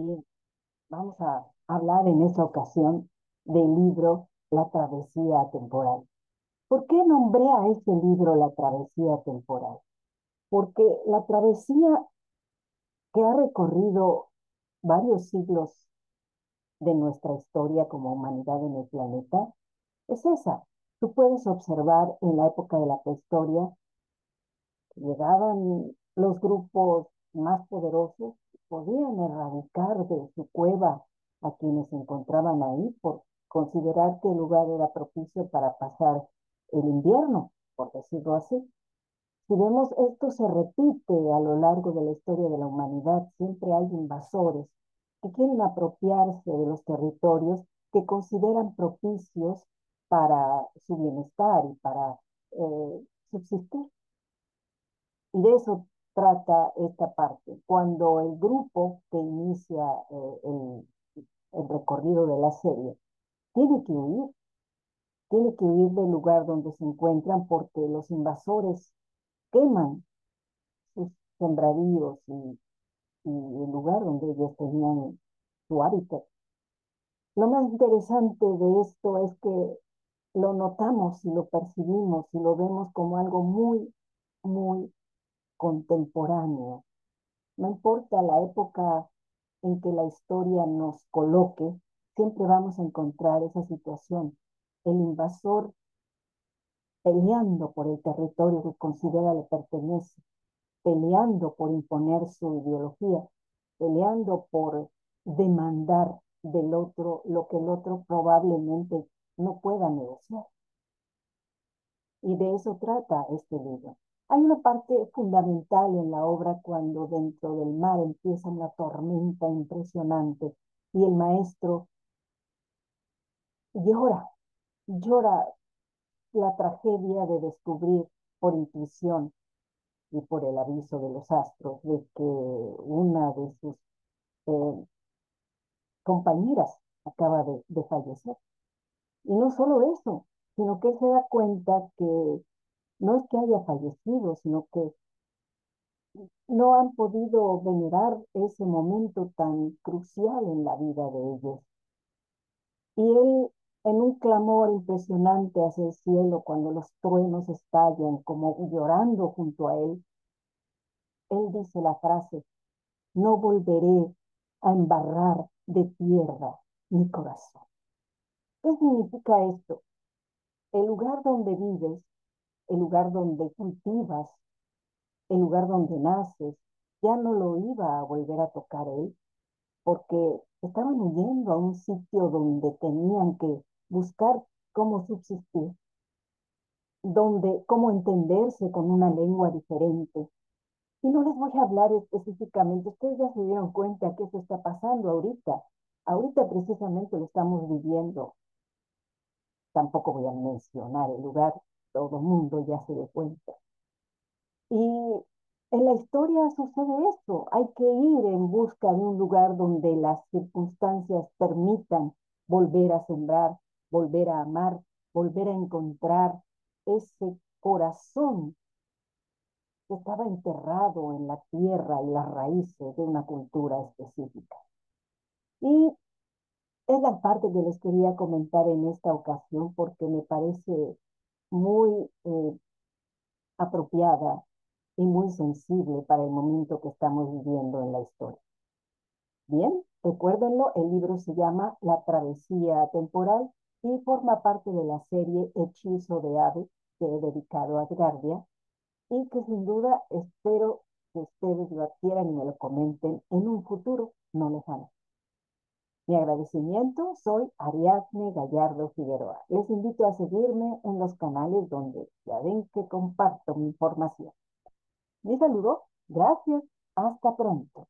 Bien, vamos a hablar en esta ocasión del libro La travesía temporal. ¿Por qué nombré a este libro La travesía temporal? Porque la travesía que ha recorrido varios siglos de nuestra historia como humanidad en el planeta es esa. Tú puedes observar en la época de la prehistoria llegaban los grupos más poderosos podían erradicar de su cueva a quienes se encontraban ahí por considerar que el lugar era propicio para pasar el invierno, por decirlo así. Si vemos esto se repite a lo largo de la historia de la humanidad, siempre hay invasores que quieren apropiarse de los territorios que consideran propicios para su bienestar y para eh, subsistir. Y de eso trata esta parte. Cuando el grupo que inicia eh, el, recorrido de la serie tiene que huir, tiene que huir del lugar donde se encuentran porque los invasores queman sus sembradíos y, y el lugar donde ellos tenían su hábitat. Lo más interesante de esto es que lo notamos y lo percibimos y lo vemos como algo muy, muy contemporáneo. No importa la época en que la historia nos coloque, siempre vamos a encontrar esa situación. El invasor peleando por el territorio que considera le pertenece, peleando por imponer su ideología, peleando por demandar del otro lo que el otro probablemente no pueda negociar. Y de eso trata este libro. Hay una parte fundamental en la obra cuando dentro del mar empieza una tormenta impresionante y el maestro llora, llora la tragedia de descubrir por intuición y por el aviso de los astros de que una de sus eh, compañeras acaba de, fallecer. Y no solo eso, sino que se da cuenta que no es que haya fallecido, sino que no han podido venerar ese momento tan crucial en la vida de ellos. Y él, en un clamor impresionante hacia el cielo, cuando los truenos estallan, como llorando junto a él, él dice la frase, no volveré a embarrar de tierra mi corazón. ¿Qué significa esto? El lugar donde vives el lugar donde cultivas, el lugar donde naces, ya no lo iba a volver a tocar él, porque estaban huyendo a un sitio donde tenían que buscar cómo subsistir, donde cómo entenderse con una lengua diferente. Y no les voy a hablar específicamente, ustedes ya se dieron cuenta que eso está pasando ahorita. Ahorita precisamente lo estamos viviendo. Tampoco voy a mencionar el lugar todo el mundo ya se dé cuenta. Y en la historia sucede eso, hay que ir en busca de un lugar donde las circunstancias permitan volver a sembrar, volver a amar, volver a encontrar ese corazón que estaba enterrado en la tierra y las raíces de una cultura específica. Y es la parte que les quería comentar en esta ocasión porque me parece muy eh, apropiada y muy sensible para el momento que estamos viviendo en la historia. Bien, recuérdenlo, el libro se llama La travesía temporal y forma parte de la serie Hechizo de Ave que he dedicado a Edgardia y que sin duda espero que ustedes lo adquieran y me lo comenten en un futuro no lejano. Mi agradecimiento, soy Ariadne Gallardo Figueroa. Les invito a seguirme en los canales donde ya ven que comparto mi información. Mi saludo, gracias, hasta pronto.